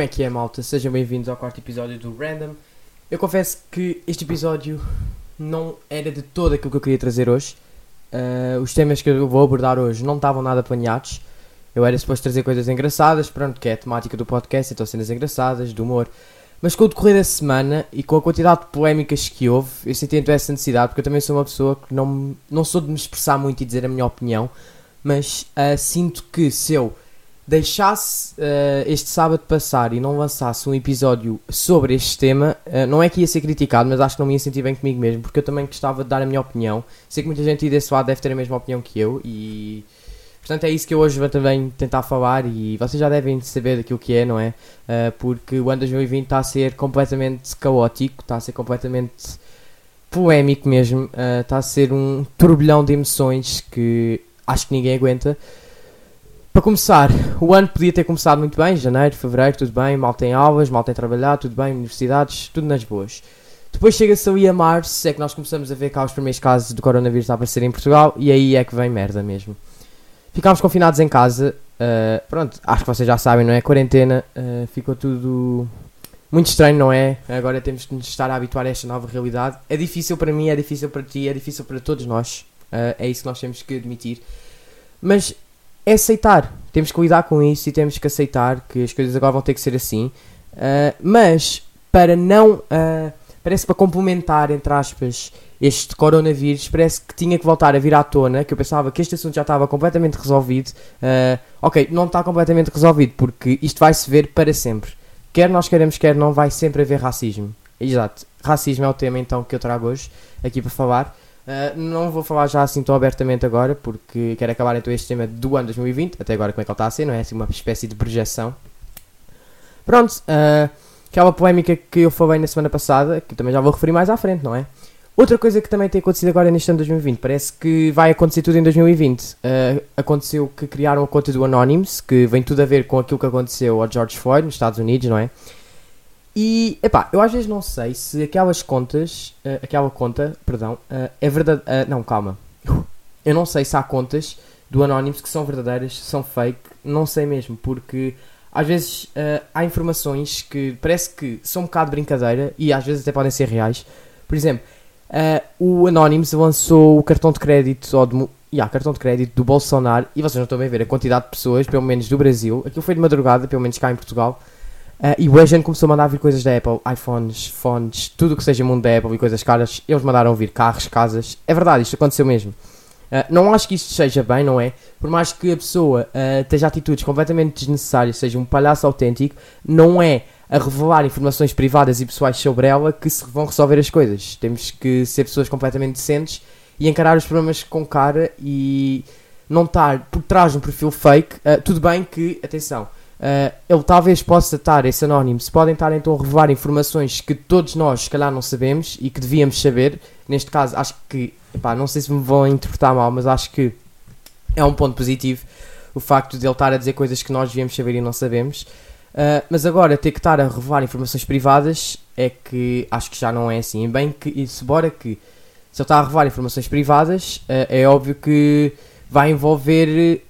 Como é que é, malta? Sejam bem-vindos ao quarto episódio do Random. Eu confesso que este episódio não era de todo aquilo que eu queria trazer hoje. Uh, os temas que eu vou abordar hoje não estavam nada planeados. Eu era suposto trazer coisas engraçadas, pronto, que é a temática do podcast, então cenas engraçadas, de humor. Mas com o decorrer da semana e com a quantidade de polémicas que houve, eu senti então essa necessidade, porque eu também sou uma pessoa que não, não sou de me expressar muito e dizer a minha opinião, mas uh, sinto que se eu deixasse uh, este sábado passar e não lançasse um episódio sobre este tema, uh, não é que ia ser criticado, mas acho que não me ia sentir bem comigo mesmo, porque eu também gostava de dar a minha opinião. Sei que muita gente desse lado deve ter a mesma opinião que eu e. Portanto, é isso que eu hoje vou também tentar falar e vocês já devem saber daquilo que é, não é? Uh, porque o ano 2020 está a ser completamente caótico, está a ser completamente polémico mesmo, está a ser um turbilhão de emoções que acho que ninguém aguenta. Para começar, o ano podia ter começado muito bem, janeiro, fevereiro, tudo bem, mal tem aulas, mal tem trabalhado, tudo bem, universidades, tudo nas boas. Depois chega-se ali a março, é que nós começamos a ver cá os primeiros casos do coronavírus a aparecer em Portugal e aí é que vem merda mesmo. Ficámos confinados em casa, uh, pronto, acho que vocês já sabem, não é? Quarentena, uh, ficou tudo muito estranho, não é? Agora temos que nos estar a habituar a esta nova realidade. É difícil para mim, é difícil para ti, é difícil para todos nós, uh, é isso que nós temos que admitir. Mas é aceitar. Temos que lidar com isso e temos que aceitar que as coisas agora vão ter que ser assim. Uh, mas para não. Uh, parece para complementar, entre aspas, este coronavírus, parece que tinha que voltar a vir à tona. Que eu pensava que este assunto já estava completamente resolvido. Uh, ok, não está completamente resolvido porque isto vai se ver para sempre. Quer nós queremos, quer não, vai sempre haver racismo. Exato. Racismo é o tema então que eu trago hoje aqui para falar. Uh, não vou falar já assim tão abertamente agora, porque quero acabar então este tema do ano 2020, até agora como é que ele está a ser, não é? Assim uma espécie de projeção. Pronto, uh, aquela polémica que eu falei na semana passada, que também já vou referir mais à frente, não é? Outra coisa que também tem acontecido agora neste ano de 2020, parece que vai acontecer tudo em 2020. Uh, ah, aconteceu que criaram a conta do Anonymous, que vem tudo a ver com aquilo que aconteceu ao George Floyd nos Estados Unidos, não é? E, epá, eu às vezes não sei se aquelas contas, uh, aquela conta, perdão, uh, é verdade. Uh, não, calma. Eu não sei se há contas do Anonymous que são verdadeiras, são fake, não sei mesmo, porque às vezes há informações que parece que são um bocado de brincadeira e às vezes até podem ser reais. Por exemplo, o Anonymous lançou o cartão de crédito, ou de, yeah, cartão de crédito do Bolsonaro, e vocês não estão a ver a quantidade de pessoas, pelo menos do Brasil, aquilo foi de madrugada, pelo menos cá em Portugal Uh, e o gente começou a mandar vir coisas da Apple, iPhones, phones, tudo o que seja mundo da Apple e coisas caras. Eles mandaram vir carros, casas. É verdade, isto aconteceu mesmo. Uh, não acho que isto seja bem, não é? Por mais que a pessoa uh, esteja atitudes completamente desnecessárias, seja um palhaço autêntico, não é a revelar informações privadas e pessoais sobre ela que se vão resolver as coisas. Temos que ser pessoas completamente decentes e encarar os problemas com cara e não estar por trás de um perfil fake. Uh, tudo bem que, atenção, Uh, ele talvez possa estar, esse anónimo, se podem estar então a revelar informações que todos nós, se calhar, não sabemos e que devíamos saber. Neste caso, acho que, epá, não sei se me vão interpretar mal, mas acho que é um ponto positivo o facto de ele estar a dizer coisas que nós devíamos saber e não sabemos. Uh, mas agora, ter que estar a revelar informações privadas é que acho que já não é assim. Bem que, se bora que, se ele está a revelar informações privadas, uh, é óbvio que vai envolver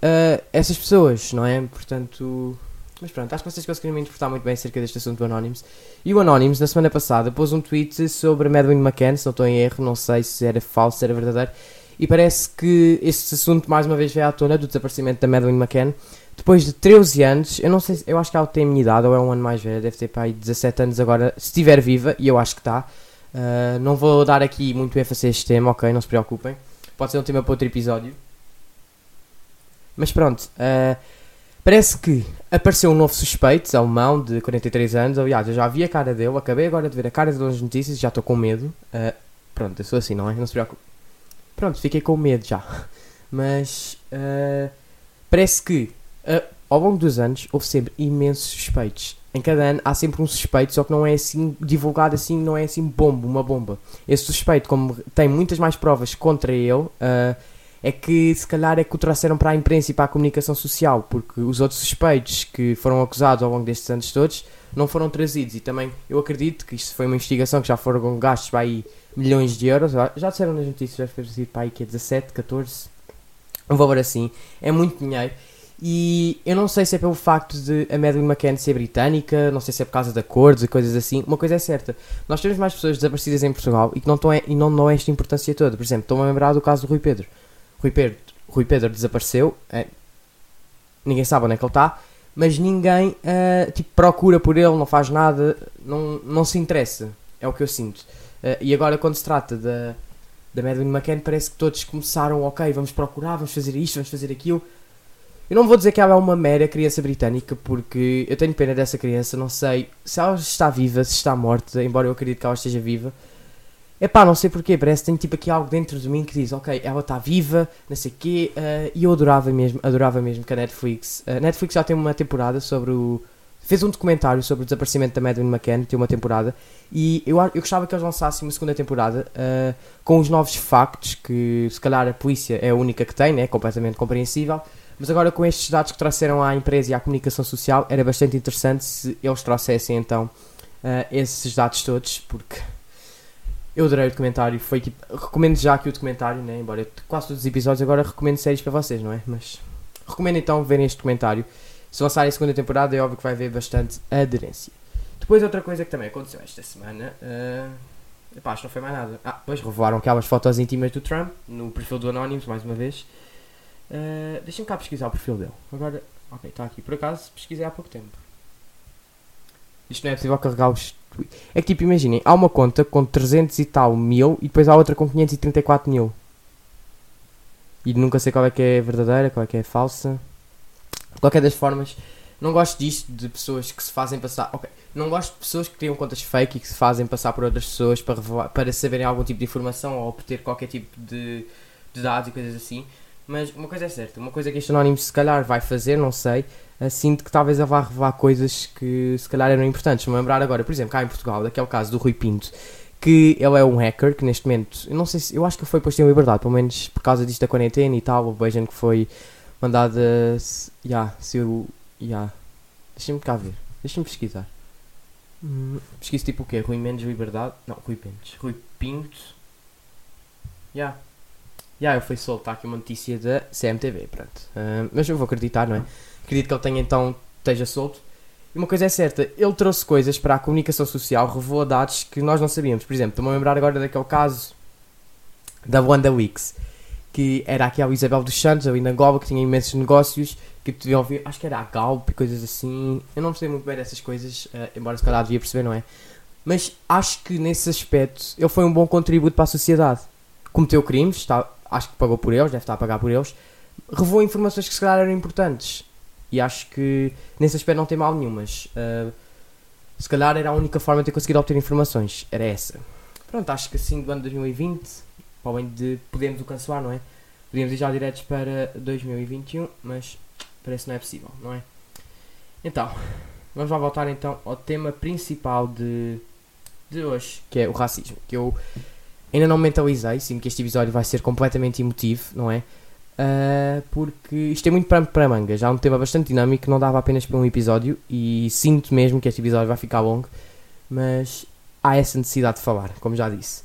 essas pessoas, não é? Portanto mas pronto, acho que vocês conseguiram me interpretar muito bem acerca deste assunto do Anonymous. E o Anonymous, na semana passada, pôs um tweet sobre Madeline McCann, se não estou em erro, não sei se era falso, se era verdadeiro. E parece que este assunto mais uma vez veio à tona do desaparecimento da Madeline McCann. Depois de 13 anos, eu não sei, eu acho que ela tem a minha idade, ou é um ano mais velha, deve ter aí 17 anos agora, se estiver viva, e eu acho que está. Uh, não vou dar aqui muito ênfase a este tema, ok? Não se preocupem. Pode ser um tema para outro episódio. Mas pronto, uh, Parece que apareceu um novo suspeito, alemão, de 43 anos. Aliás, eu já vi a cara dele, acabei agora de ver a cara dele nas notícias já estou com medo. Uh, pronto, eu sou assim, não é? Não se preocupe. Pronto, fiquei com medo já. Mas uh, parece que uh, ao longo dos anos houve sempre imensos suspeitos. Em cada ano há sempre um suspeito, só que não é assim divulgado assim, não é assim bomba, uma bomba. Esse suspeito, como tem muitas mais provas contra ele, é que se calhar é que o trouxeram para a imprensa e para a comunicação social, porque os outros suspeitos que foram acusados ao longo destes anos todos não foram trazidos. E também eu acredito que isto foi uma investigação que já foram gastos para aí milhões de euros. Já disseram nas notícias, já foi para aí que é 17, 14, um valor assim. É muito dinheiro. E eu não sei se é pelo facto de a Madeleine McCann ser britânica, não sei se é por causa de acordos e coisas assim. Uma coisa é certa, nós temos mais pessoas desaparecidas em Portugal e que não, estão, e não dão esta importância toda. Por exemplo, estou-me a lembrar do caso do Rui Pedro. Rui Pedro, Rui Pedro desapareceu, é, ninguém sabe onde é que ele está, mas ninguém uh, tipo, procura por ele, não faz nada, não, não se interessa. É o que eu sinto. Uh, e agora, quando se trata da, da Madeleine McCann, parece que todos começaram, ok, vamos procurar, vamos fazer isto, vamos fazer aquilo. Eu não vou dizer que ela é uma mera criança britânica, porque eu tenho pena dessa criança, não sei se ela está viva, se está morta, embora eu acredite que ela esteja viva. É pá, não sei porquê, parece que tem tipo aqui algo dentro de mim que diz, ok, ela está viva, não sei o quê, uh, e eu adorava mesmo, adorava mesmo que a Netflix, a uh, Netflix já tem uma temporada sobre o, fez um documentário sobre o desaparecimento da Madeleine McCann, tem uma temporada, e eu, eu gostava que eles lançassem uma segunda temporada uh, com os novos factos, que se calhar a polícia é a única que tem, né, completamente compreensível, mas agora com estes dados que trouxeram à empresa e à comunicação social, era bastante interessante se eles trouxessem então esses dados todos, porque eu adorei o documentário. Foi tipo, recomendo já aqui o documentário, né? embora eu, quase todos os episódios agora recomendo séries para vocês, não é? Mas recomendo então verem este documentário. Se lançarem a segunda temporada, é óbvio que vai haver bastante aderência. Depois, outra coisa que também aconteceu esta semana. Uh, epá, acho que não foi mais nada. Ah, depois revelaram aquelas fotos íntimas do Trump no perfil do Anonymous, mais uma vez. Uh, Deixem-me cá pesquisar o perfil dele. Agora, ok, está aqui. Por acaso, pesquisei há pouco tempo. Isto não é possível carregar os. É que tipo, imaginem, há uma conta com 300 e tal mil e depois há outra com 534 mil. E nunca sei qual é que é verdadeira, qual é que é falsa. De qualquer das formas, não gosto disto de pessoas que se fazem passar. Ok, não gosto de pessoas que criam contas fake e que se fazem passar por outras pessoas para, revelar, para saberem algum tipo de informação ou obter qualquer tipo de, de dados e coisas assim. Mas uma coisa é certa, uma coisa que este anónimo se calhar vai fazer, não sei, sinto que talvez ele vá revelar coisas que se calhar eram importantes. Me lembrar agora, por exemplo, cá em Portugal, daquele caso do Rui Pinto, que ele é um hacker, que neste momento, eu não sei se, eu acho que foi posto em liberdade, pelo menos por causa disto da quarentena e tal, vejam que foi mandado a, já, yeah, se eu, yeah. deixa-me cá ver, deixa-me pesquisar. Hum, pesquisa tipo o quê? Rui Mendes Liberdade? Não, Rui Pinto. Rui Pinto. Já. Yeah. Já, eu fui soltar aqui uma notícia da CMTV, pronto. Uh, mas eu vou acreditar, não é? Acredito que ele tenha então, esteja solto. E uma coisa é certa, ele trouxe coisas para a comunicação social, revelou dados que nós não sabíamos. Por exemplo, estou-me a lembrar agora daquele caso da Wanda Weeks, que era aqui a Isabel dos Santos, ali na Goba, que tinha imensos negócios, que deviam ouvir, acho que era a Galp e coisas assim. Eu não percebi muito bem dessas coisas, uh, embora se calhar devia perceber, não é? Mas acho que nesse aspecto ele foi um bom contributo para a sociedade. Cometeu crimes, está, acho que pagou por eles, deve estar a pagar por eles, revelou informações que se calhar eram importantes. E acho que nesse aspecto não tem mal nenhum, mas uh, se calhar era a única forma de ter conseguido obter informações. Era essa. Pronto, acho que assim do ano 2020, para além de podermos o cancelar, não é? Podíamos ir já diretos para 2021, mas parece que não é possível, não é? Então, vamos lá voltar então ao tema principal de, de hoje, que é o racismo. Que eu ainda não mentalizei, sinto que este episódio vai ser completamente emotivo, não é? Uh, porque isto é muito para, para manga, já é um tema bastante dinâmico, não dava apenas para um episódio e sinto mesmo que este episódio vai ficar longo, mas há essa necessidade de falar, como já disse.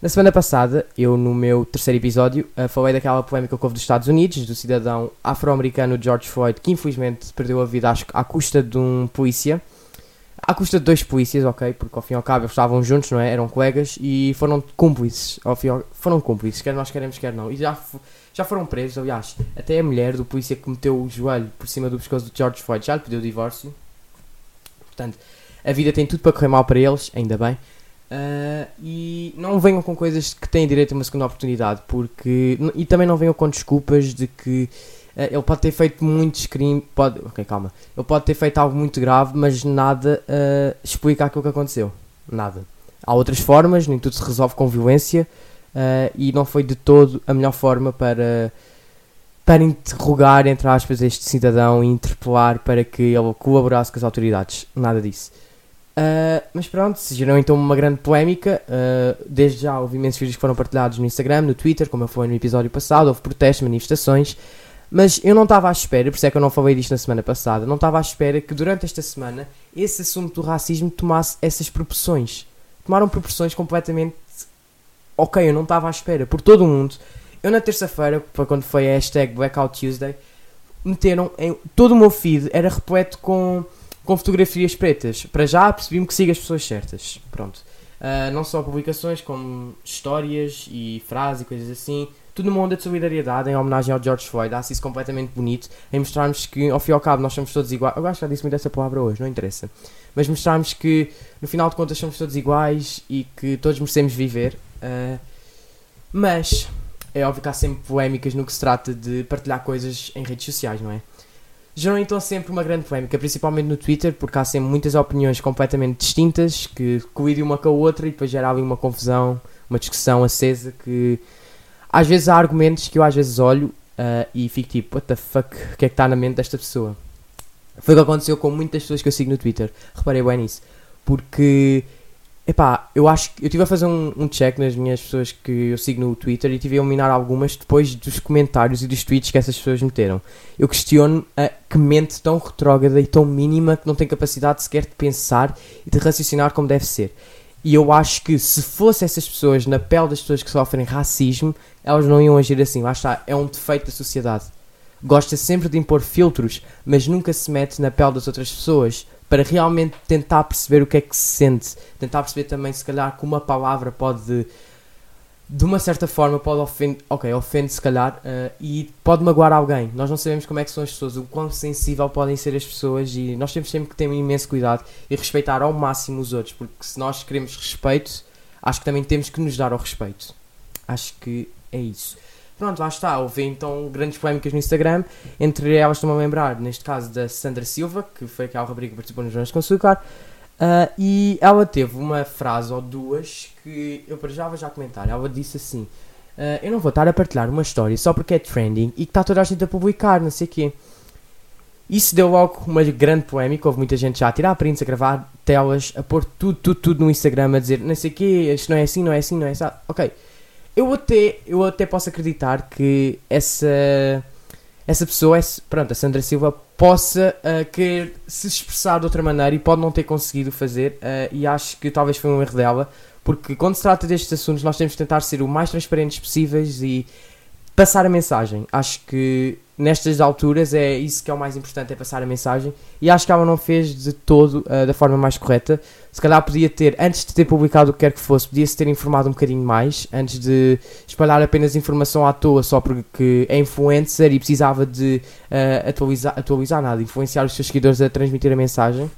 Na semana passada, eu no meu terceiro episódio uh, falei daquela polémica que houve dos Estados Unidos, do cidadão afro-americano George Floyd, que infelizmente perdeu a vida à custa de um polícia à custa de dois polícias, ok, porque ao fim e ao cabo eles estavam juntos, não é? Eram colegas e foram cúmplices, ao fim ao, foram cúmplices, quer nós queremos, quer não. E já, já foram presos, aliás, até a mulher do polícia que meteu o joelho por cima do pescoço do George Floyd já lhe pediu o divórcio. Portanto, a vida tem tudo para correr mal para eles, ainda bem. Uh, e não venham com coisas que têm direito a uma segunda oportunidade, porque. E também não venham com desculpas de que ele pode ter feito muitos crimes, pode, ok, calma, ele pode ter feito algo muito grave, mas nada uh, explica aquilo que aconteceu, nada. Há outras formas, nem tudo se resolve com violência uh, e não foi de todo a melhor forma para para interrogar, entre aspas, este cidadão e interpelar para que ele colaborasse com as autoridades. Nada disso. Uh, mas pronto, se gerou então uma grande polémica. Uh, desde já houve imensos vídeos que foram partilhados no Instagram, no Twitter, como eu falei no episódio passado. Houve protestos, manifestações. Mas eu não estava à espera, por isso é que eu não falei disto na semana passada, não estava à espera que durante esta semana esse assunto do racismo tomasse essas proporções. Tomaram proporções completamente. Ok, eu não estava à espera, por todo o mundo. Eu na terça-feira, quando foi a hashtag Blackout Tuesday, meteram em. Todo o meu feed era repleto com, com fotografias pretas. Para já percebi-me que sigo as pessoas certas. Pronto. Uh, não só publicações, como histórias e frases e coisas assim. Tudo numa onda de solidariedade em homenagem ao George Floyd. Acho isso completamente bonito. Em mostrarmos que, ao fim e ao cabo, nós somos todos iguais. Eu acho que já disse muito essa palavra hoje, não interessa. Mas mostrarmos que, no final de contas, somos todos iguais e que todos merecemos viver. Uh, mas é óbvio que há sempre polémicas no que se trata de partilhar coisas em redes sociais, não é? Geram então sempre uma grande polémica, principalmente no Twitter, porque há sempre muitas opiniões completamente distintas que colidem uma com a outra e depois gera ali uma confusão, uma discussão acesa que às vezes há argumentos que eu às vezes olho uh, e fico tipo, what the fuck, o que é que está na mente desta pessoa? Foi o que aconteceu com muitas pessoas que eu sigo no Twitter, reparei bem nisso, porque Epá, eu acho que eu estive a fazer um, um, check nas minhas pessoas que eu sigo no Twitter e estive a eliminar algumas depois dos comentários e dos tweets que essas pessoas meteram. Eu questiono a que mente tão retrógrada e tão mínima que não tem capacidade sequer de pensar e de raciocinar como deve ser. E eu acho que se fosse essas pessoas na pele das pessoas que sofrem racismo, elas não iam agir assim. Lá está, é um defeito da sociedade. Gosta sempre de impor filtros, mas nunca se mete na pele das outras pessoas para realmente tentar perceber o que é que se sente, tentar perceber também se calhar que uma palavra pode de uma certa forma pode ofender, ok, ofende se calhar uh, e pode magoar alguém. Nós não sabemos como é que são as pessoas, o quão sensível podem ser as pessoas e nós temos sempre que ter um imenso cuidado e respeitar ao máximo os outros, porque se nós queremos respeito, acho que também temos que nos dar ao respeito. Acho que é isso. Pronto, lá está. Houve então grandes polémicas no Instagram. Entre elas, estou-me a lembrar, neste caso, da Sandra Silva, que foi aquela rubrica que participou nos Jornais com Açúcar. Uh, e ela teve uma frase ou duas que eu já vou já comentar. Ela disse assim: uh, Eu não vou estar a partilhar uma história só porque é trending e que está toda a gente a publicar, não sei o quê. Isso deu logo uma grande polémica. Houve muita gente já a tirar prints, a gravar telas, a pôr tudo, tudo, tudo no Instagram, a dizer não sei o quê, isto não é assim, não é assim, não é assim. Ok eu até, eu até posso acreditar que essa, essa pessoa, essa, pronto, a Sandra Silva, possa uh, querer se expressar de outra maneira e pode não ter conseguido fazer, uh, e acho que talvez foi um erro dela, porque quando se trata destes assuntos nós temos de tentar ser o mais transparentes possíveis e passar a mensagem. Acho que nestas alturas é isso que é o mais importante, é passar a mensagem. E acho que ela não fez de todo uh, da forma mais correta. Se calhar podia ter, antes de ter publicado o que quer que fosse, podia-se ter informado um bocadinho mais, antes de espalhar apenas informação à toa só porque é influencer e precisava de uh, atualizar, atualizar nada, influenciar os seus seguidores a transmitir a mensagem.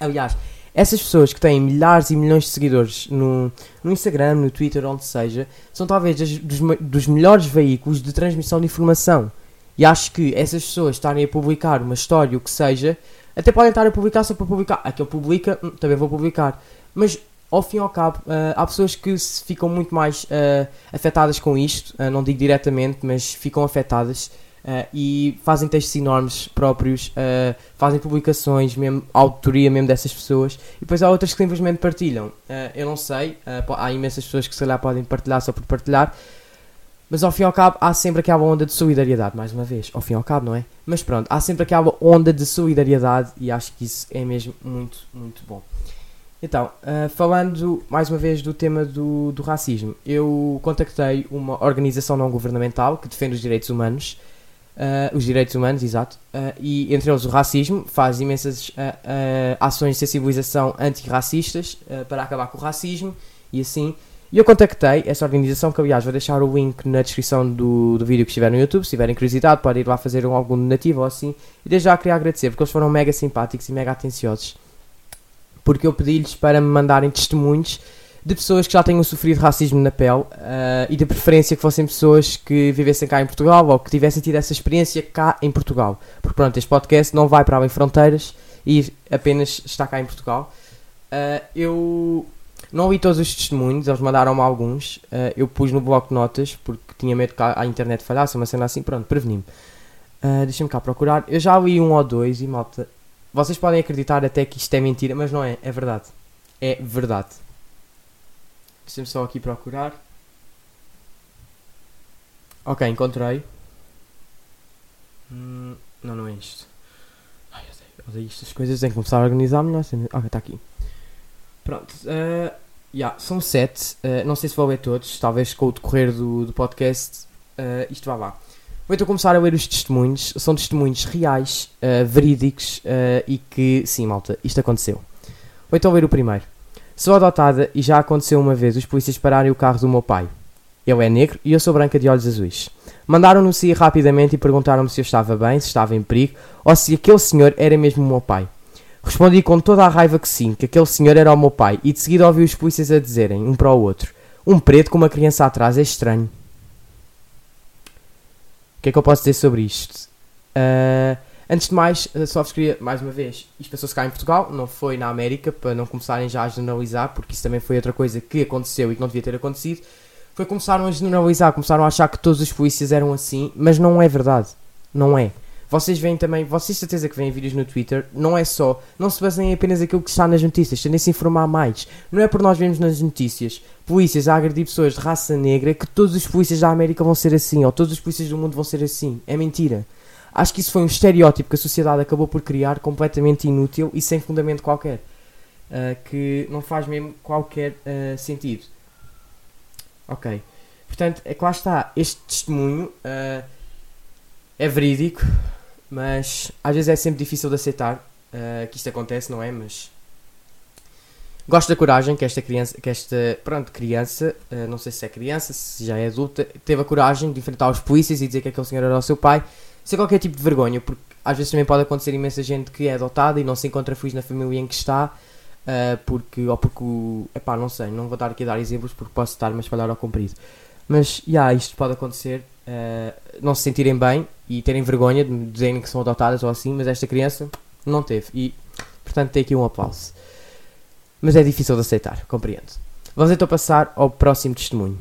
Aliás, essas pessoas que têm milhares e milhões de seguidores no, no Instagram, no Twitter, onde seja, são talvez dos, dos melhores veículos de transmissão de informação. E acho que essas pessoas estarem a publicar uma história, o que seja, até podem estar a publicar só para publicar. Aquele publica, hum, também vou publicar. Mas ao fim e ao cabo, uh, há pessoas que ficam muito mais uh, afetadas com isto, uh, não digo diretamente, mas ficam afetadas e fazem textos enormes próprios, fazem publicações, mesmo, autoria mesmo dessas pessoas, e depois há outras que simplesmente partilham. eu não sei, há imensas pessoas que se calhar podem partilhar só por partilhar, mas ao fim e ao cabo há sempre aquela onda de solidariedade, mais uma vez. Ao fim e ao cabo, não é? Mas pronto, há sempre aquela onda de solidariedade e acho que isso é mesmo muito, muito bom. Então, uh, falando mais uma vez do tema do, do racismo, eu contactei uma organização não governamental que defende os direitos humanos, uh, os direitos humanos, exato, uh, e entre eles o racismo, faz imensas ações de sensibilização antirracistas para acabar com o racismo e assim e eu contactei essa organização, que aliás vou deixar o link na descrição do, do vídeo que estiver no YouTube. Se tiverem curiosidade, podem ir lá fazer um, algum donativo ou assim. E desde já queria agradecer, porque eles foram mega simpáticos e mega atenciosos. Porque eu pedi-lhes para me mandarem testemunhos de pessoas que já tenham sofrido racismo na pele uh, e de preferência que fossem pessoas que vivessem cá em Portugal ou que tivessem tido essa experiência cá em Portugal. Porque pronto, este podcast não vai para além fronteiras e apenas está cá em Portugal. Uh, eu não li todos os testemunhos, eles mandaram-me alguns. Uh, eu pus no bloco de notas porque tinha medo que a, internet falhasse, uma cena assim. Pronto, preveni-me. Uh, Deixa-me cá procurar. Eu já li um ou dois e malta. Vocês podem acreditar até que isto é mentira, mas não é, é verdade. É verdade. Deixa-me só aqui procurar. Ok, encontrei. Hum, não, não é isto. Ai, eu odeio, odeio coisas. Tenho que começar a organizar melhor. Ok, está aqui. Pronto. Uh, yeah, são sete. Uh, não sei se vou ler todos. Talvez com o decorrer do, do podcast uh, isto vá lá. Vou então começar a ler os testemunhos. São testemunhos reais, uh, verídicos e que, sim, malta, isto aconteceu. Vou então ler o primeiro. Sou adotada e já aconteceu uma vez os polícias pararem o carro do meu pai. Ele é negro e eu sou branca de olhos azuis. Mandaram-no sair rapidamente e perguntaram-me se eu estava bem, se estava em perigo ou se aquele senhor era mesmo o meu pai. Respondi com toda a raiva que sim, que aquele senhor era o meu pai e de seguida ouvi os polícias a dizerem, um para o outro: Um preto com uma criança atrás é estranho. O que é que eu posso dizer sobre isto? Uh, antes de mais, só vos queria, mais uma vez, isto passou-se cá em Portugal, não foi na América, para não começarem já a generalizar, porque isso também foi outra coisa que aconteceu e que não devia ter acontecido. Foi começaram a generalizar, começaram a achar que todos os polícias eram assim, mas não é verdade. Não é. Vocês veem também, vocês certeza que veem vídeos no Twitter, não é só, não se baseiem apenas aquilo que está nas notícias, tendem a se informar mais. Não é por nós vermos nas notícias polícias a agredir pessoas de raça negra que todos os polícias da América vão ser assim, ou todos os polícias do mundo vão ser assim. É mentira. Acho que isso foi um estereótipo que a sociedade acabou por criar completamente inútil e sem fundamento qualquer. Uh, que não faz mesmo qualquer uh, sentido. Ok. Portanto, é que lá está. Este testemunho uh, é verídico. Mas às vezes é sempre difícil de aceitar uh, que isto acontece, não é? Mas gosto da coragem que esta criança, que esta pronto, criança, uh, não sei se é criança, se já é adulta, teve a coragem de enfrentar os polícias e dizer que aquele senhor era o seu pai, sem qualquer tipo de vergonha, porque às vezes também pode acontecer imensa gente que é adotada e não se encontra feliz na família em que está, uh, porque, ou porque, epá, não sei, não vou dar aqui a dar exemplos porque posso estar-me a espalhar ao comprido. Mas, já, yeah, isto pode acontecer, uh, não se sentirem bem e terem vergonha de dizerem que são adotadas ou assim, mas esta criança não teve. E, portanto, tem aqui um aplauso. Mas é difícil de aceitar, compreendo. Vamos então passar ao próximo testemunho.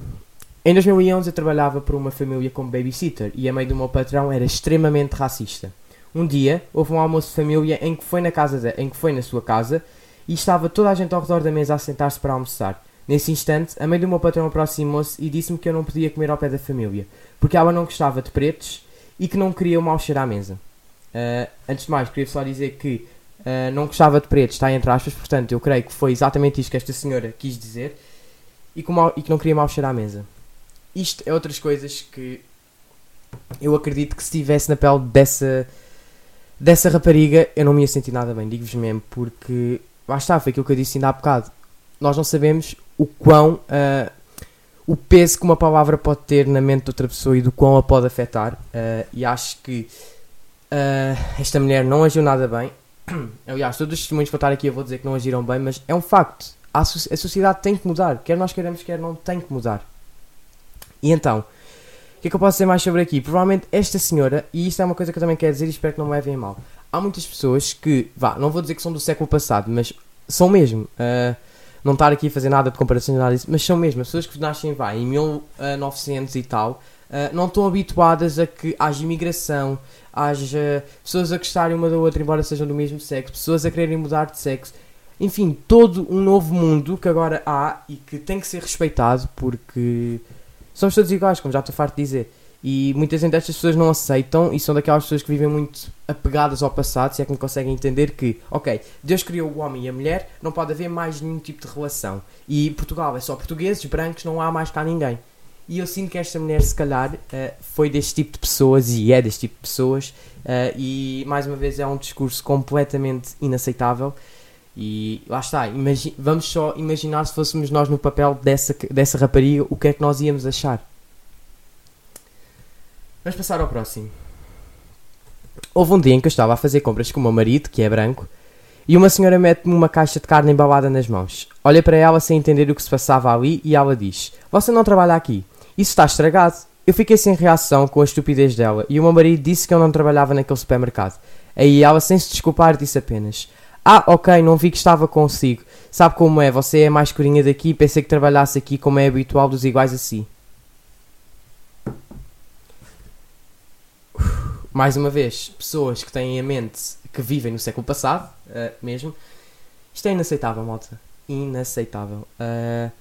Em 2011 eu trabalhava para uma família como babysitter e a mãe do meu patrão era extremamente racista. Um dia houve um almoço de família em que foi na casa de, em que foi na sua casa e estava toda a gente ao redor da mesa a sentar-se para almoçar. Nesse instante, a mãe do meu patrão aproximou-se e disse-me que eu não podia comer ao pé da família, porque ela não gostava de pretos e que não queria o mau cheiro à mesa. Uh, antes de mais, queria só dizer que uh, não gostava de pretos, está entre aspas, portanto, eu creio que foi exatamente isto que esta senhora quis dizer e que, mal, e que não queria mau cheiro à mesa. Isto é outras coisas que eu acredito que se estivesse na pele dessa, dessa rapariga eu não me ia sentir nada bem, digo-vos mesmo, porque lá está, foi aquilo que eu disse ainda há bocado. Nós não sabemos o quão uh, o peso que uma palavra pode ter na mente de outra pessoa e do quão a pode afetar. Uh, e acho que uh, esta mulher não agiu nada bem. Aliás, todos os testemunhos que vou estar aqui eu vou dizer que não agiram bem, mas é um facto. A, so a sociedade tem que mudar. Quer nós queremos, quer não, tem que mudar. E então, o que é que eu posso dizer mais sobre aqui? Provavelmente esta senhora, e isto é uma coisa que eu também quero dizer e espero que não me levem mal. Há muitas pessoas que, vá, não vou dizer que são do século passado, mas são mesmo. Uh, não estar aqui a fazer nada de comparação nada disso, mas são mesmo as pessoas que nascem vá, em 1900 e tal, uh, não estão habituadas a que haja imigração, haja pessoas a gostarem uma da outra, embora sejam do mesmo sexo, pessoas a quererem mudar de sexo. Enfim, todo um novo mundo que agora há e que tem que ser respeitado porque somos todos iguais, como já estou farto de dizer. E muitas vezes estas pessoas não aceitam e são daquelas pessoas que vivem muito apegadas ao passado, se é que me conseguem entender que, ok, Deus criou o homem e a mulher, não pode haver mais nenhum tipo de relação. E Portugal é só portugueses, brancos, não há mais cá ninguém. E eu sinto que esta mulher, se calhar, uh, foi deste tipo de pessoas e é deste tipo de pessoas. Uh, e mais uma vez é um discurso completamente inaceitável. E lá está, vamos só imaginar se fôssemos nós no papel dessa, dessa rapariga, o que é que nós íamos achar. Vamos passar ao próximo. Houve um dia em que eu estava a fazer compras com o meu marido, que é branco, e uma senhora mete-me uma caixa de carne embalada nas mãos. Olha para ela sem entender o que se passava ali e ela diz: Você não trabalha aqui. Isso está estragado. Eu fiquei sem reação com a estupidez dela e o meu marido disse que eu não trabalhava naquele supermercado. Aí ela, sem se desculpar, disse apenas: Ah, ok, não vi que estava consigo. Sabe como é? Você é mais corinha daqui e pensei que trabalhasse aqui como é habitual dos iguais assim. Mais uma vez, pessoas que têm a mente que vivem no século passado, uh, mesmo. Isto é inaceitável, malta. Inaceitável. Uh,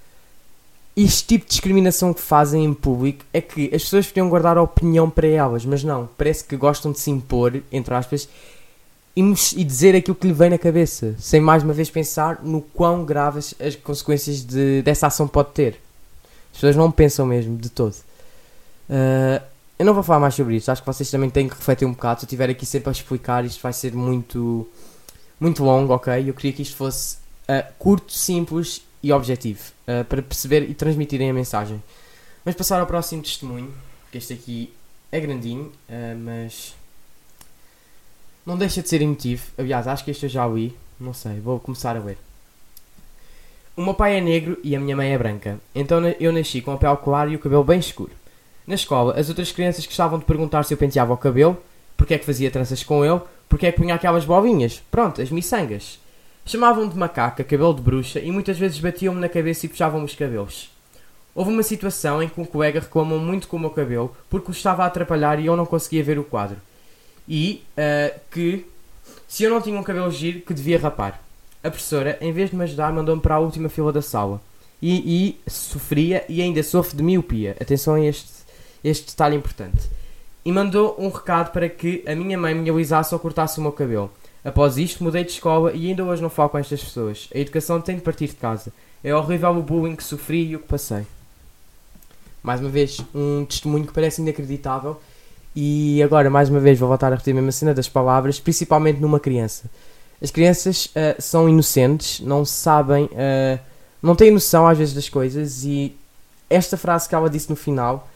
este tipo de discriminação que fazem em público é que as pessoas podiam guardar a opinião para elas, mas não. Parece que gostam de se impor, entre aspas, e, e dizer aquilo que lhe vem na cabeça, sem mais uma vez pensar no quão graves as consequências de, dessa ação pode ter. As pessoas não pensam mesmo, de todo. Uh, eu não vou falar mais sobre isto, acho que vocês também têm que refletir um bocado. Se eu estiver aqui sempre a explicar, isto vai ser muito, muito longo, ok? Eu queria que isto fosse uh, curto, simples e objetivo, uh, para perceber e transmitirem a mensagem. Vamos passar ao próximo testemunho, que este aqui é grandinho, uh, mas não deixa de ser emotivo. Aliás, acho que este eu já li, não sei, vou começar a ler. O meu pai é negro e a minha mãe é branca, então eu nasci com a pele clara e o cabelo bem escuro. Na escola, as outras crianças gostavam de perguntar se eu penteava o cabelo, porque é que fazia tranças com ele, porque é que punha aquelas bolinhas. Pronto, as miçangas. Chamavam de macaca, cabelo de bruxa e muitas vezes batiam-me na cabeça e puxavam-me os cabelos. Houve uma situação em que um colega reclamou muito com o meu cabelo porque o estava a atrapalhar e eu não conseguia ver o quadro. E uh, que, se eu não tinha um cabelo giro, que devia rapar. A professora, em vez de me ajudar, mandou-me para a última fila da sala. E, e sofria e ainda sofre de miopia. Atenção a este este detalhe importante. E mandou um recado para que a minha mãe me alisasse ou cortasse o meu cabelo. Após isto, mudei de escola e ainda hoje não falo com estas pessoas. A educação tem de partir de casa. É horrível o bullying que sofri e o que passei. Mais uma vez, um testemunho que parece inacreditável. E agora, mais uma vez, vou voltar a repetir a mesma cena das palavras, principalmente numa criança. As crianças uh, são inocentes, não sabem, uh, não têm noção às vezes das coisas. E esta frase que ela disse no final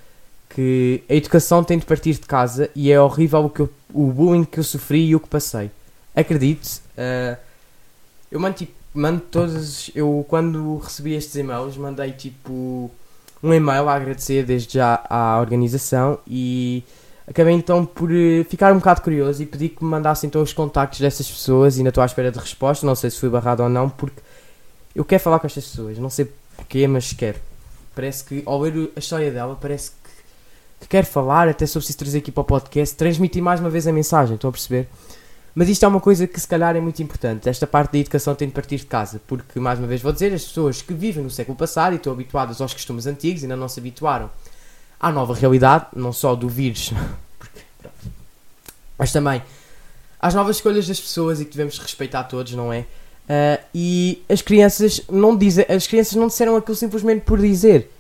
que a educação tem de partir de casa e é horrível o, que eu, o bullying que eu sofri e o que passei. Acredite, uh, eu mando, tipo, mando todos. Eu, quando recebi estes e-mails, mandei tipo um e-mail a agradecer desde já à organização e acabei então por uh, ficar um bocado curioso e pedi que me mandassem então os contactos dessas pessoas e ainda estou à espera de resposta. Não sei se fui barrado ou não, porque eu quero falar com estas pessoas. Não sei porquê, mas quero. Parece que ao ler a história dela, parece que que quer falar, até se trazer aqui para o podcast, transmitir mais uma vez a mensagem, estão a perceber? Mas isto é uma coisa que se calhar é muito importante. Esta parte da educação tem de partir de casa, porque, mais uma vez vou dizer, as pessoas que vivem no século passado e estão habituadas aos costumes antigos ainda não se habituaram à nova realidade, não só do vírus, mas também às novas escolhas das pessoas e que devemos respeitar todos, não é? Uh, e as crianças não dizem, as crianças não disseram aquilo simplesmente por dizer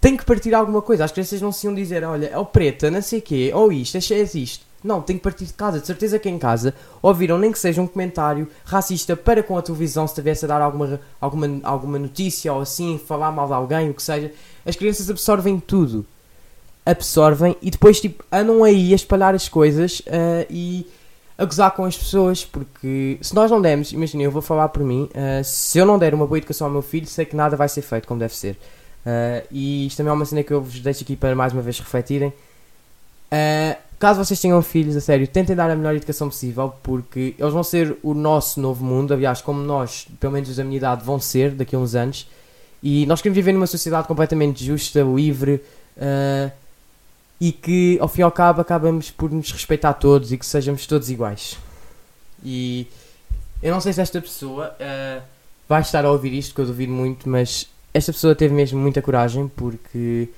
tem que partir alguma coisa. As crianças não se iam dizer, olha, é o preta, não sei o quê, ou isto, é isto. Não, tem que partir de casa. De certeza que em casa ouviram nem que seja um comentário racista para com a televisão, se tivesse a dar alguma, alguma, alguma notícia ou assim, falar mal de alguém, o que seja. As crianças absorvem tudo. Absorvem e depois tipo, andam aí a espalhar as coisas uh, e a gozar com as pessoas, porque se nós não demos, imagina, eu vou falar por mim, uh, se eu não der uma boa educação ao meu filho, sei que nada vai ser feito como deve ser. Uh, e isto também é uma cena que eu vos deixo aqui para mais uma vez refletirem. Uh, caso vocês tenham filhos, a sério, tentem dar a melhor educação possível, porque eles vão ser o nosso novo mundo, aliás, como nós, pelo menos os da minha idade, vão ser daqui a uns anos. E nós queremos viver numa sociedade completamente justa, livre uh, e que, ao fim e ao cabo, acabamos por nos respeitar todos e que sejamos todos iguais. E eu não sei se esta pessoa vai estar a ouvir isto, que eu duvido muito, mas esta pessoa teve mesmo muita coragem porque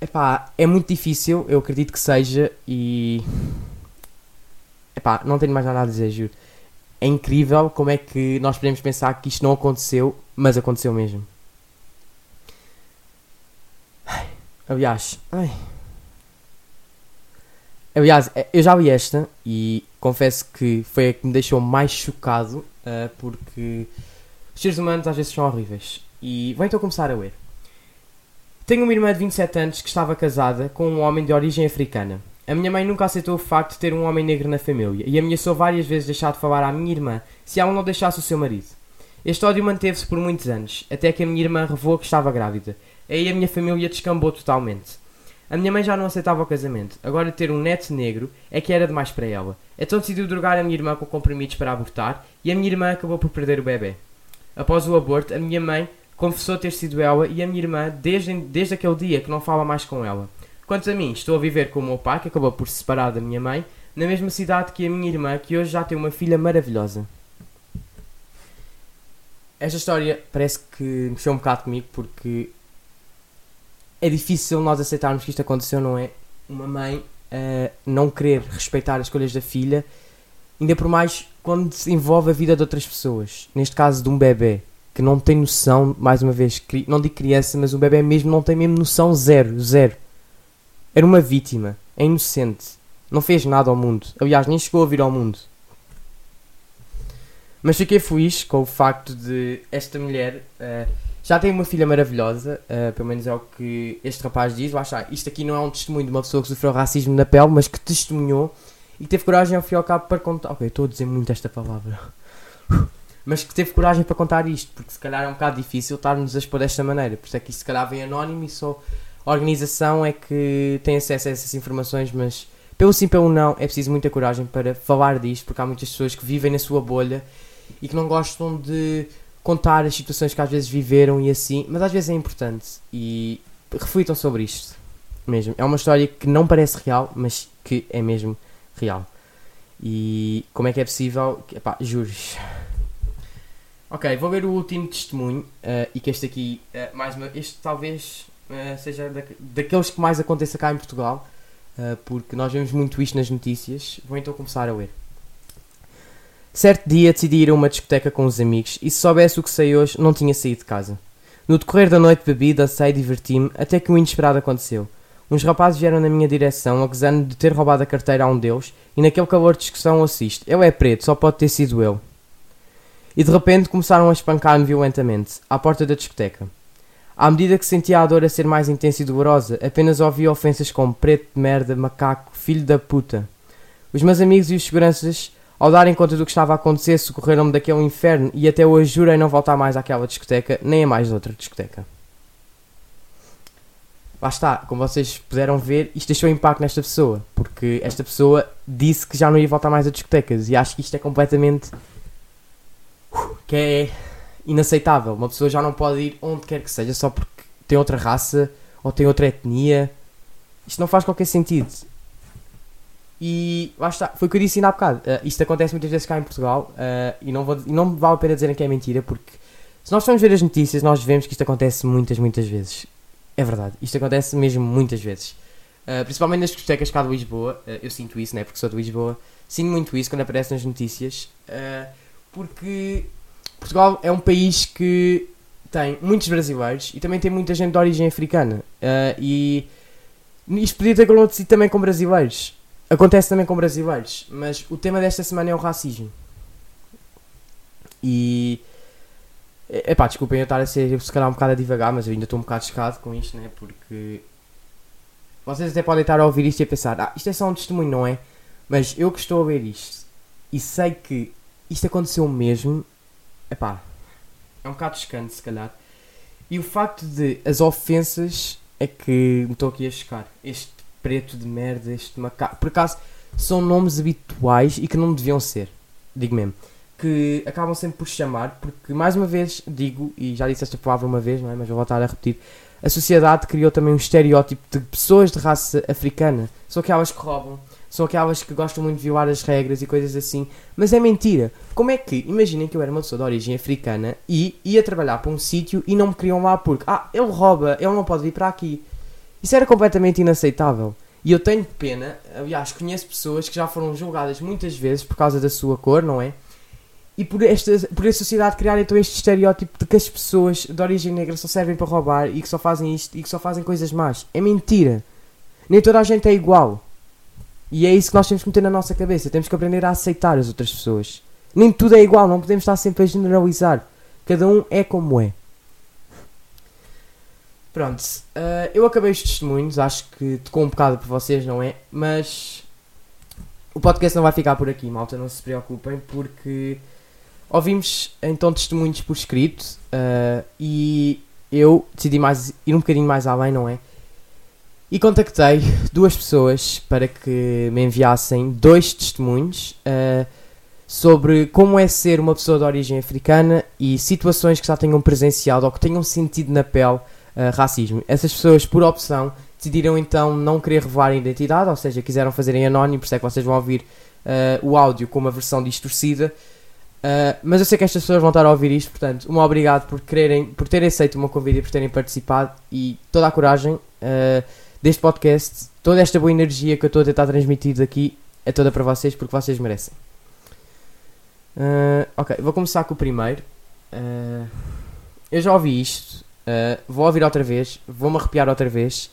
epá, é muito difícil, eu acredito que seja e epá, não tenho mais nada a dizer, juro. É incrível como é que nós podemos pensar que isto não aconteceu, mas aconteceu mesmo. Aliás, ai. aliás, é, eu já vi esta e confesso que foi a que me deixou mais chocado uh, porque os seres humanos às vezes são horríveis. E vou então começar a ler. Tenho uma irmã de 27 anos que estava casada com um homem de origem africana. A minha mãe nunca aceitou o facto de ter um homem negro na família e ameaçou várias vezes deixar de falar à minha irmã se ela não deixasse o seu marido. Este ódio manteve-se por muitos anos, até que a minha irmã revelou que estava grávida. Aí a minha família descambou totalmente. A minha mãe já não aceitava o casamento, agora ter um neto negro é que era demais para ela. Então decidiu drogar a minha irmã com comprimidos para abortar e a minha irmã acabou por perder o bebê. Após o aborto, a minha mãe confessou ter sido ela e a minha irmã desde, desde aquele dia que não fala mais com ela. Quanto a mim, estou a viver com o meu pai, que acabou por se separar da minha mãe, na mesma cidade que a minha irmã, que hoje já tem uma filha maravilhosa. Esta história parece que mexeu um bocado comigo porque é difícil nós aceitarmos que isto aconteceu, não é? Uma mãe uh, não querer respeitar as escolhas da filha, ainda por mais quando se envolve a vida de outras pessoas, neste caso de um bebê que não tem noção, mais uma vez, não digo criança, mas o bebê mesmo não tem mesmo noção zero, zero. Era uma vítima. É inocente. Não fez nada ao mundo. Aliás, nem chegou a vir ao mundo. Mas fiquei feliz com o facto de esta mulher uh, já tem uma filha maravilhosa, uh, pelo menos é o que este rapaz diz. Lá isto aqui não é um testemunho de uma pessoa que sofreu racismo na pele, mas que testemunhou e teve coragem ao fim e ao cabo para contar. Ok, estou a dizer muito esta palavra. Mas que teve coragem para contar isto, porque se calhar é um bocado difícil estar-nos a expor desta maneira. Por isso é que isto se calhar vem anónimo e só a organização é que tem acesso a essas informações, mas pelo sim, pelo não, é preciso muita coragem para falar disto, porque há muitas pessoas que vivem na sua bolha e que não gostam de contar as situações que às vezes viveram e assim, mas às vezes é importante e reflitam sobre isto mesmo. É uma história que não parece real, mas que é mesmo real. E como é que é possível? Epá, juros. Ok, vou ver o último testemunho uh, e que este aqui, uh, mais uma, este talvez uh, seja da, daqueles que mais aconteça cá em Portugal, porque nós vemos muito isto nas notícias. Vou então começar a ler. Certo dia decidi ir a uma discoteca com os amigos e se soubesse o que sei hoje, não tinha saído de casa. No decorrer da noite bebi, dancei e diverti-me, até que o inesperado aconteceu. Uns rapazes vieram na minha direção, acusando de ter roubado a carteira a um deles, e naquele calor de discussão assiste. Ele é preto, só pode ter sido eu. E de repente começaram a espancar-me violentamente, à porta da discoteca. À medida que sentia a dor a ser mais intensa e dolorosa, apenas ouvia ofensas como preto de merda, macaco, filho da puta. Os meus amigos e os seguranças ao darem conta do que estava a acontecer, socorreram-me daquele inferno e até hoje jurei não voltar mais àquela discoteca, nem a mais outra discoteca. Lá está, como vocês puderam ver, isto deixou impacto nesta pessoa, porque esta pessoa disse que já não ia voltar mais a discotecas e acho que isto é completamente. Que é inaceitável. Uma pessoa já não pode ir onde quer que seja só porque tem outra raça ou tem outra etnia. Isto não faz qualquer sentido. E lá está, foi o que eu disse ainda há bocado. Uh, isto acontece muitas vezes cá em Portugal uh, e, não vou, e não vale a pena dizerem que é mentira, porque se nós formos ver as notícias, nós vemos que isto acontece muitas, muitas vezes. É verdade, isto acontece mesmo muitas vezes. Uh, principalmente nas discotecas cá de Lisboa, eu sinto isso, né, porque sou de Lisboa, sinto muito isso quando aparece nas notícias, porque Portugal é um país que tem muitos brasileiros e também tem muita gente de origem africana. e isto podia ter acontecido também com brasileiros. Acontece também com brasileiros, mas o tema desta semana é o racismo. E. Epá, desculpem eu estar a ser se calhar um bocado a divagar, mas eu ainda estou um bocado chocado com isto, né? Porque. Vocês até podem estar a ouvir isto e a pensar, ah, isto é só um testemunho, não é? Mas eu que estou a ver isto e sei que isto aconteceu mesmo, epá, é um bocado chocante se calhar. E o facto de as ofensas é que me estou aqui a chocar. Este preto de merda, este macaco. Por acaso, são nomes habituais e que não deviam ser. Digo mesmo. Que acabam sempre por chamar, porque mais uma vez digo, e já disse esta palavra uma vez, não é? Mas vou voltar a repetir. A sociedade criou também um estereótipo de pessoas de raça africana. São aquelas que roubam, são aquelas que gostam muito de violar as regras e coisas assim. Mas é mentira. Como é que, imaginem que eu era uma pessoa de origem africana e ia trabalhar para um sítio e não me queriam lá porque, ah, ele rouba, ele não pode vir para aqui. Isso era completamente inaceitável. E eu tenho pena, aliás, conheço pessoas que já foram julgadas muitas vezes por causa da sua cor, não é? E por, esta, por a sociedade criar então este estereótipo de que as pessoas de origem negra só servem para roubar e que só fazem isto e que só fazem coisas más. É mentira. Nem toda a gente é igual. E é isso que nós temos que meter na nossa cabeça. Temos que aprender a aceitar as outras pessoas. Nem tudo é igual, não podemos estar sempre a generalizar. Cada um é como é. Pronto, uh, eu acabei os testemunhos, acho que tocou um bocado para vocês, não é? Mas o podcast não vai ficar por aqui, malta, não se preocupem, porque ouvimos então testemunhos por escrito uh, e eu decidi mais, ir um bocadinho mais além, não é? E contactei duas pessoas para que me enviassem dois testemunhos uh, sobre como é ser uma pessoa de origem africana e situações que já tenham presenciado ou que tenham sentido na pele uh, racismo. Essas pessoas, por opção, decidiram então não querer revelar a identidade, ou seja, quiseram fazer em anónimo, por isso é que vocês vão ouvir uh, o áudio com uma versão distorcida. Uh, mas eu sei que estas pessoas vão estar a ouvir isto, portanto, um obrigado por, quererem, por terem aceito o meu convite e por terem participado e toda a coragem deste podcast, toda esta boa energia que eu estou a tentar transmitir aqui é toda para vocês porque vocês merecem. ok, vou começar com o primeiro. eu já ouvi isto Uh, vou ouvir outra vez, vou-me arrepiar outra vez.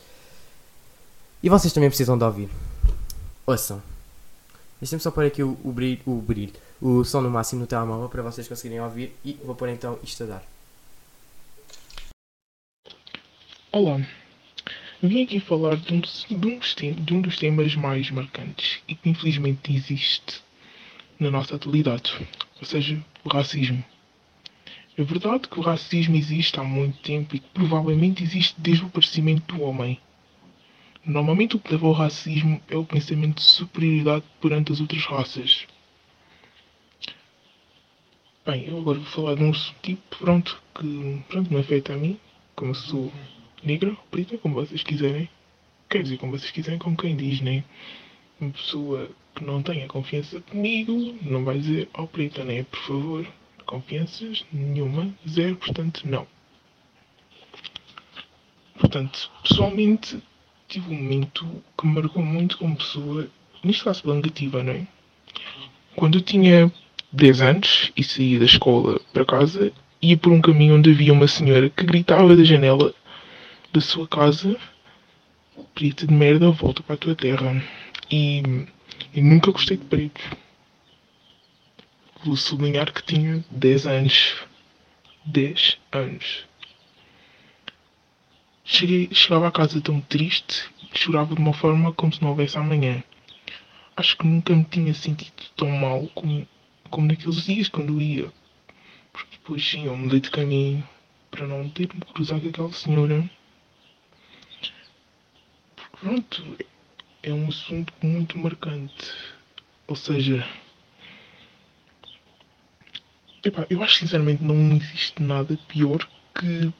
E vocês também precisam de ouvir. Ouçam. Deixem-me só pôr aqui o, o brilho, o brilho, o som no máximo no telemóvel para vocês conseguirem ouvir e vou pôr então isto a dar. Olá, vim aqui falar de um, de, um dos de um dos temas mais marcantes e que infelizmente existe na nossa atualidade, ou seja, o racismo. É verdade que o racismo existe há muito tempo e que provavelmente existe desde o aparecimento do homem. Normalmente o que leva ao racismo é o pensamento de superioridade perante as outras raças. Bem, eu agora vou falar de um tipo, pronto, que pronto, me afeta a mim, como sou negra ou preta, como vocês quiserem. Quer dizer, como vocês quiserem, como quem diz, né? Uma pessoa que não tenha confiança comigo não vai dizer ó preta, né? Por favor. Confianças nenhuma, zero, portanto, não. Portanto, pessoalmente, tive um momento que me marcou muito como pessoa, neste caso pela negativa, não é? Quando eu tinha 10 anos e saía da escola para casa, ia por um caminho onde havia uma senhora que gritava da janela da sua casa preta de merda, volta para a tua terra. E eu nunca gostei de pretos. Vou sublinhar que tinha 10 anos. 10 anos. Cheguei, chegava a casa tão triste e chorava de uma forma como se não houvesse amanhã. Acho que nunca me tinha sentido tão mal como, como naqueles dias quando ia. Porque depois sim, eu mudei de caminho para não ter me cruzar com aquela senhora. Pronto, é um assunto muito marcante. Ou seja, epá, eu acho sinceramente não existe nada pior que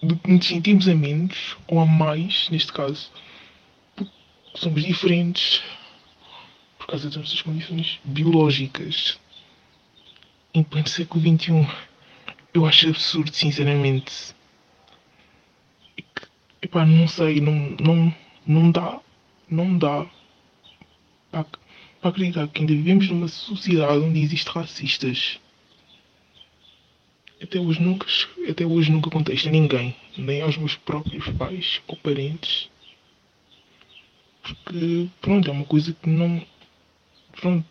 do que nos sentimos a menos ou a mais, neste caso, porque somos diferentes por causa das nossas condições biológicas. Em pleno século XXI, eu acho absurdo, sinceramente. Epá, não sei, não, não, não dá, não dá para, para acreditar que ainda vivemos numa sociedade onde existem racistas. Até hoje nunca, até hoje nunca contei a ninguém, nem aos meus próprios pais ou parentes. Porque, pronto, é uma coisa que não. Pronto,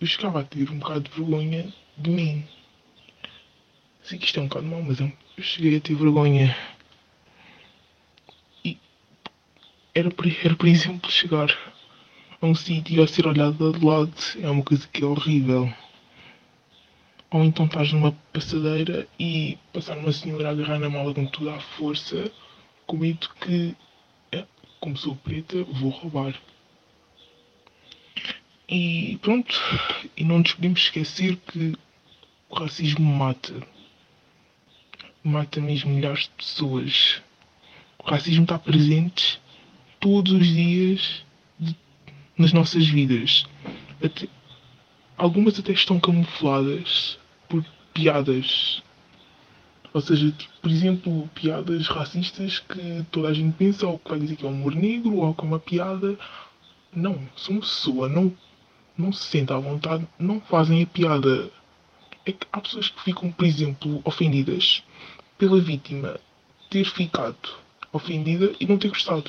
eu chegava a ter um bocado de vergonha de mim. Sei que isto é um bocado mau, mas eu cheguei a ter vergonha. E era por, era por exemplo chegar a um sítio a ser olhado de lado. É uma coisa que é horrível. Ou então estás numa passadeira e passar uma senhora a agarrar na mala com toda a força, com medo que, é, como sou preta, vou roubar. E pronto, e não nos podemos esquecer que o racismo mata. Mata mesmo milhares de pessoas. O racismo está presente todos os dias de- nas nossas vidas. Até- algumas até estão camufladas por piadas. Ou seja, por exemplo, piadas racistas que toda a gente pensa ou que vai dizer que é um humor negro ou que é uma piada. Não, se uma pessoa não, não se sente à vontade, não fazem a piada. É que há pessoas que ficam, por exemplo, ofendidas pela vítima ter ficado ofendida e não ter gostado.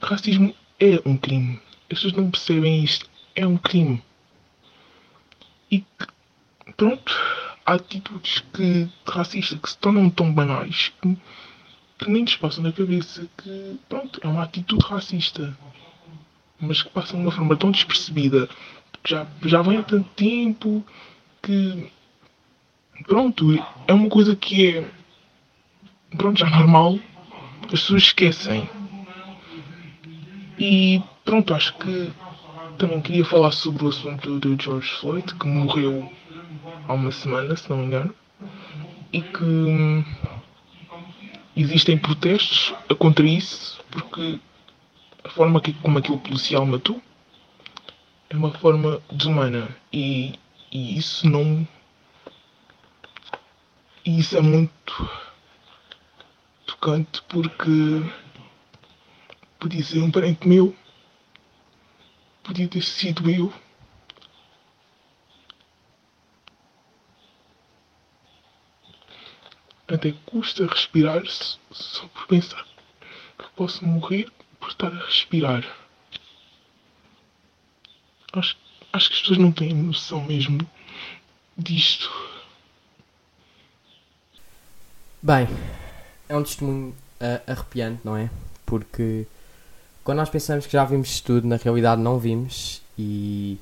É racismo é um crime. As pessoas não percebem isto. É um crime. E que, pronto, há atitudes que, racistas que se tornam tão banais que, que nem nos passam na cabeça que, pronto, é uma atitude racista. Mas que passa de uma forma tão despercebida, que já, já vem há tanto tempo, que, pronto, é uma coisa que é, pronto, já normal, as pessoas esquecem. E pronto, acho que também queria falar sobre o assunto do George Floyd, que morreu há uma semana, se não me engano, e que hum, existem protestos contra isso, porque a forma que, como aquele policial matou é uma forma desumana e, e isso não. E isso é muito tocante porque podia ser um parente meu, podia ter sido eu. Até custa respirar só por pensar que posso morrer por estar a respirar. Acho, acho que as pessoas não têm noção mesmo disto. Bem, é um testemunho uh, arrepiante, não é? Porque quando nós pensamos que já vimos tudo, na realidade não vimos e.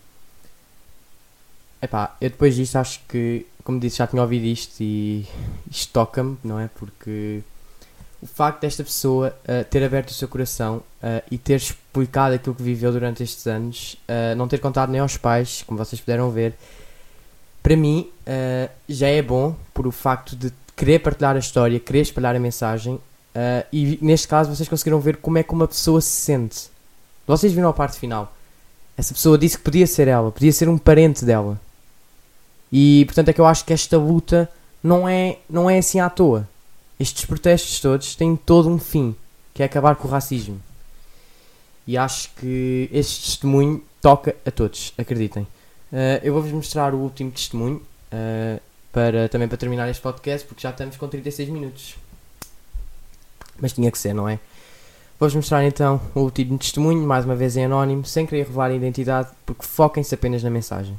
Epá, eu depois disto acho que, como disse, já tinha ouvido isto e isto toca-me, não é? Porque o facto desta pessoa uh, ter aberto o seu coração uh, e ter explicado aquilo que viveu durante estes anos, uh, não ter contado nem aos pais, como vocês puderam ver, para mim já é bom por o facto de querer partilhar a história, querer espalhar a mensagem e neste caso vocês conseguiram ver como é que uma pessoa se sente. Vocês viram a parte final. Essa pessoa disse que podia ser ela, podia ser um parente dela. E portanto é que eu acho que esta luta não é, não é assim à toa estes protestos todos têm todo um fim, que é acabar com o racismo. E acho que este testemunho toca a todos, acreditem. Uh, eu vou-vos mostrar o último testemunho, uh, para, também para terminar este podcast, porque já estamos com 36 minutos. Mas tinha que ser, não é? Vou-vos mostrar então o último testemunho, mais uma vez em anónimo, sem querer revelar a identidade, porque foquem-se apenas na mensagem.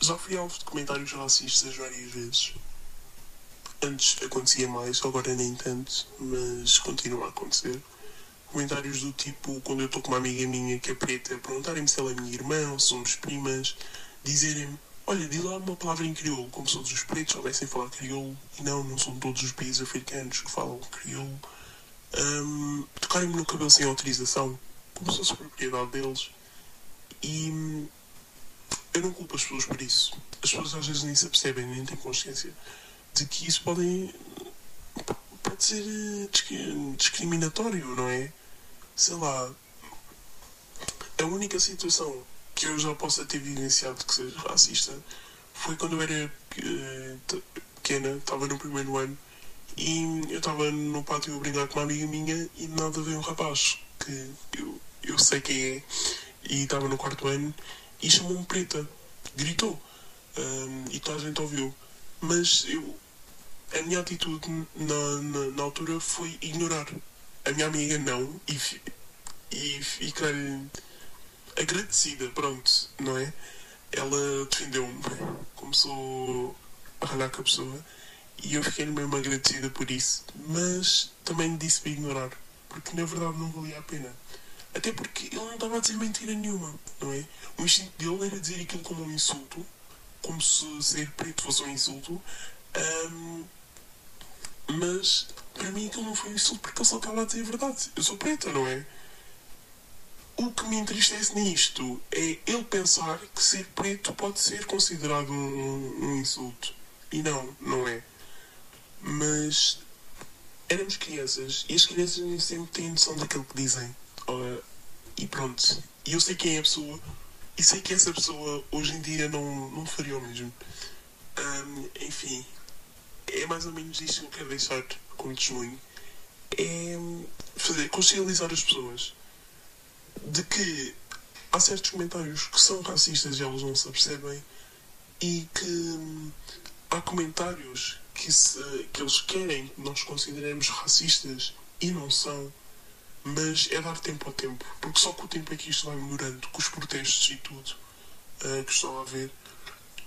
Já fui alvo de comentários racistas várias vezes. Antes acontecia mais, agora nem tanto, mas continua a acontecer. Comentários do tipo, quando eu estou com uma amiga minha que é preta, perguntarem-me se ela é minha irmã ou somos primas, dizerem-me, olha, diz lá uma palavra em crioulo, como se todos os pretos soubessem falar crioulo, e não, não são todos os países africanos que falam crioulo. Um, Tocarem-me no cabelo sem autorização, como se fosse propriedade deles. E eu não culpo as pessoas por isso. As pessoas às vezes nem se apercebem, nem têm consciência de que isso pode, pode ser eh, discriminatório, não é? Sei lá. A única situação que eu já possa ter vivenciado que seja racista foi quando eu era uh, pequena, estava no primeiro ano e eu estava no pátio a brincar com uma amiga minha e de nada veio um rapaz que eu, eu sei quem é e estava no quarto ano e chamou-me preta, gritou um, e toda a gente ouviu. Mas eu, a minha atitude na, na, na altura foi ignorar. A minha amiga não e, e ficar-lhe agradecida, pronto, não é? Ela defendeu-me, começou a ralhar com a pessoa e eu fiquei mesmo agradecida por isso, mas também disse para ignorar, porque na verdade não valia a pena. Até porque ele não estava a dizer mentira nenhuma, não é? O instinto dele era dizer aquilo como um insulto como se ser preto fosse um insulto. Um, mas para mim aquilo não foi um insulto porque ele só estava a dizer a verdade. Eu sou preta, não é? O que me entristece nisto é ele pensar que ser preto pode ser considerado um, um insulto. E não, não é. Mas éramos crianças e as crianças nem sempre têm noção daquilo que dizem. E pronto. E eu sei quem é a pessoa e sei que essa pessoa hoje em dia não, não faria o mesmo. Um, enfim, é mais ou menos isso que eu quero deixar como testemunho. É fazer, consciencializar as pessoas de que há certos comentários que são racistas e elas não se apercebem e que hum, há comentários que, se, que eles querem que nós consideremos racistas e não são mas é dar tempo ao tempo, porque só com o tempo é que isto vai melhorando, com os protestos e tudo uh, que estão a ver,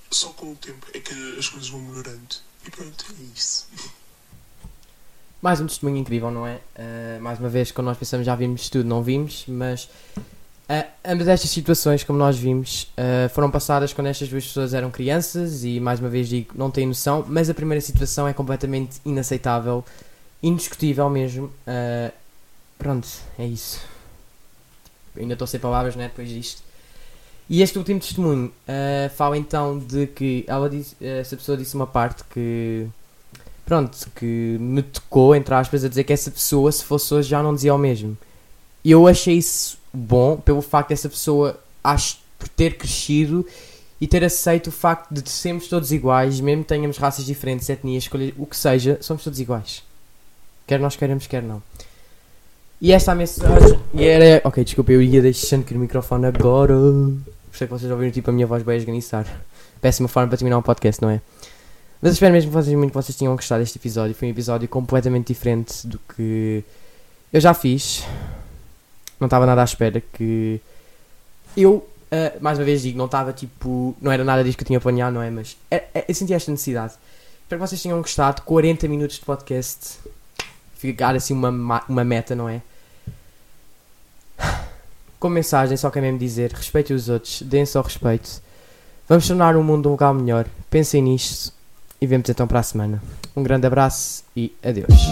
só com o tempo é que as coisas vão melhorando. E pronto, é isso. Mais um testemunho incrível, não é? Uh, mais uma vez, quando nós pensamos já vimos tudo, não vimos, mas uh, ambas estas situações, como nós vimos, uh, foram passadas quando estas duas pessoas eram crianças e, mais uma vez, digo, não têm noção, mas a primeira situação é completamente inaceitável, indiscutível mesmo. Pronto, é isso. Ainda estou sem palavras, né? Depois disto. E este último testemunho fala então de que ela disse, essa pessoa disse uma parte que pronto, que me tocou, entre aspas, a dizer que essa pessoa, se fosse hoje, já não dizia o mesmo. Eu achei isso bom pelo facto dessa pessoa acho, por ter crescido e ter aceito o facto de sermos todos iguais, mesmo que tenhamos raças diferentes, etnias, escolher o que seja, somos todos iguais. Quer nós queremos, quer não. E esta a mensagem. Era. Ok, desculpa, eu ia deixando que o microfone agora. Sei que vocês ouviram tipo a minha voz bem esganiçar. Péssima forma para terminar um podcast, não é? Mas espero mesmo que vocês, muito que vocês tenham gostado deste episódio. Foi um episódio completamente diferente do que Eu já fiz. Não estava nada à espera que. Eu, ah, mais uma vez digo, não estava tipo. Não era nada disso que eu tinha planeado, não é? Mas é- é- eu senti esta necessidade. Espero que vocês tenham gostado. 40 minutos de podcast. Ficar assim uma, ma- uma meta, não é? Como mensagem, só quero mesmo dizer: respeitem os outros, deem só respeito. Vamos tornar o mundo um lugar melhor. Pensem nisto e vemos então para a semana. Um grande abraço e adeus.